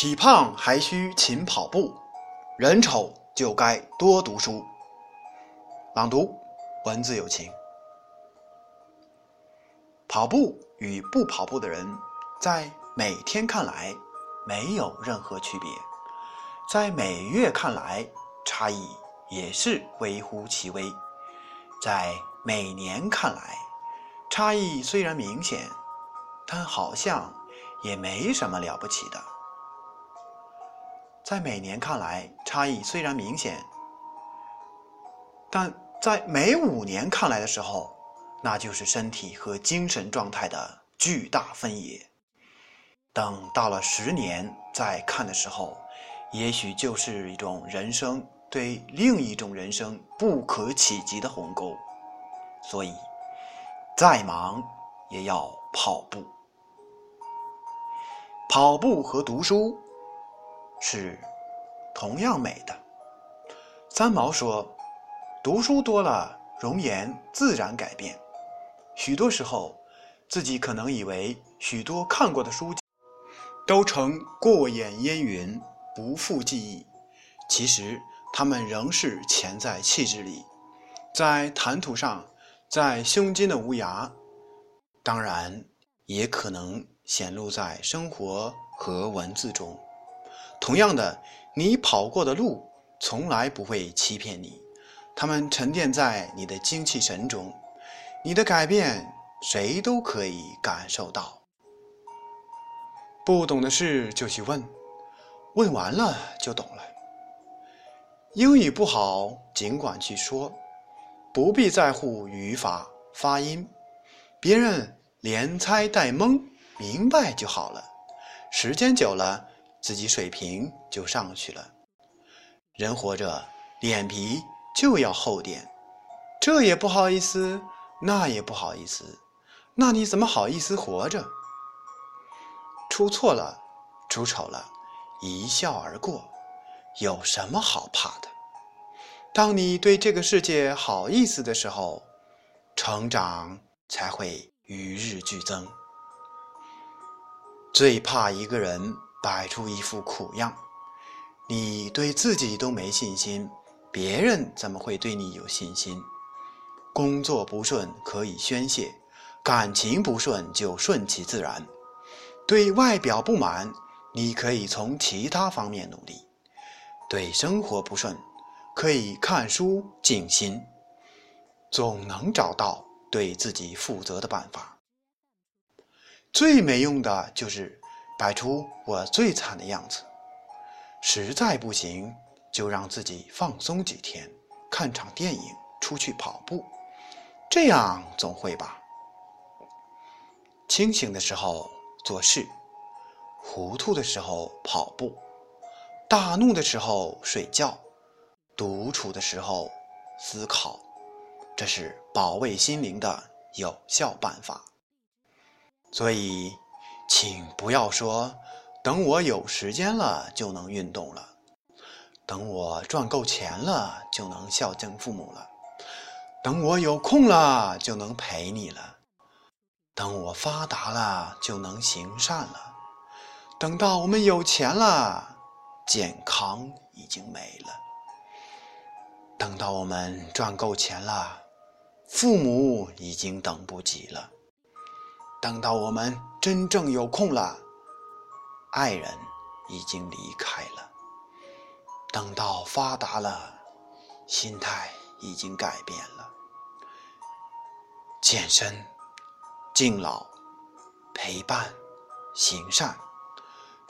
体胖还需勤跑步，人丑就该多读书。朗读，文字有情。跑步与不跑步的人，在每天看来没有任何区别，在每月看来差异也是微乎其微，在每年看来差异虽然明显，但好像也没什么了不起的。在每年看来，差异虽然明显，但在每五年看来的时候，那就是身体和精神状态的巨大分野。等到了十年再看的时候，也许就是一种人生对另一种人生不可企及的鸿沟。所以，再忙也要跑步。跑步和读书。是同样美的。三毛说：“读书多了，容颜自然改变。许多时候，自己可能以为许多看过的书都成过眼烟云，不复记忆。其实，他们仍是潜在气质里，在谈吐上，在胸襟的无涯。当然，也可能显露在生活和文字中。”同样的，你跑过的路从来不会欺骗你，它们沉淀在你的精气神中。你的改变，谁都可以感受到。不懂的事就去问，问完了就懂了。英语不好，尽管去说，不必在乎语法、发音，别人连猜带蒙，明白就好了。时间久了。自己水平就上去了。人活着，脸皮就要厚点，这也不好意思，那也不好意思，那你怎么好意思活着？出错了，出丑了，一笑而过，有什么好怕的？当你对这个世界好意思的时候，成长才会与日俱增。最怕一个人。摆出一副苦样，你对自己都没信心，别人怎么会对你有信心？工作不顺可以宣泄，感情不顺就顺其自然。对外表不满，你可以从其他方面努力；对生活不顺，可以看书静心，总能找到对自己负责的办法。最没用的就是。摆出我最惨的样子，实在不行就让自己放松几天，看场电影，出去跑步，这样总会吧。清醒的时候做事，糊涂的时候跑步，大怒的时候睡觉，独处的时候思考，这是保卫心灵的有效办法。所以。请不要说，等我有时间了就能运动了，等我赚够钱了就能孝敬父母了，等我有空了就能陪你了，等我发达了就能行善了，等到我们有钱了，健康已经没了，等到我们赚够钱了，父母已经等不及了。等到我们真正有空了，爱人已经离开了；等到发达了，心态已经改变了。健身、敬老、陪伴、行善，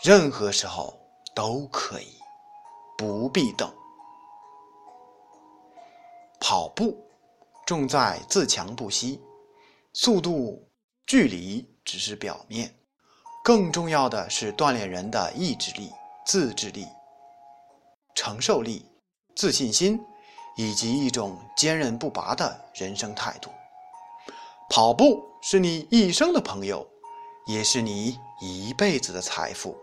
任何时候都可以，不必等。跑步重在自强不息，速度。距离只是表面，更重要的是锻炼人的意志力、自制力、承受力、自信心，以及一种坚韧不拔的人生态度。跑步是你一生的朋友，也是你一辈子的财富。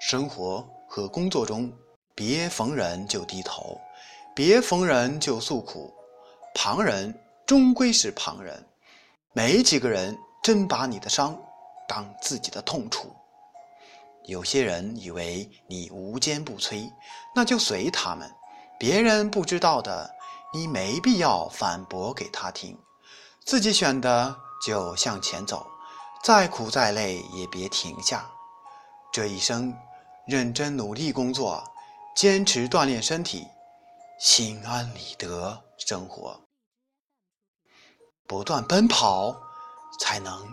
生活和工作中，别逢人就低头，别逢人就诉苦，旁人终归是旁人。没几个人真把你的伤当自己的痛楚。有些人以为你无坚不摧，那就随他们。别人不知道的，你没必要反驳给他听。自己选的就向前走，再苦再累也别停下。这一生，认真努力工作，坚持锻炼身体，心安理得生活。不断奔跑，才能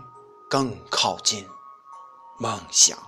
更靠近梦想。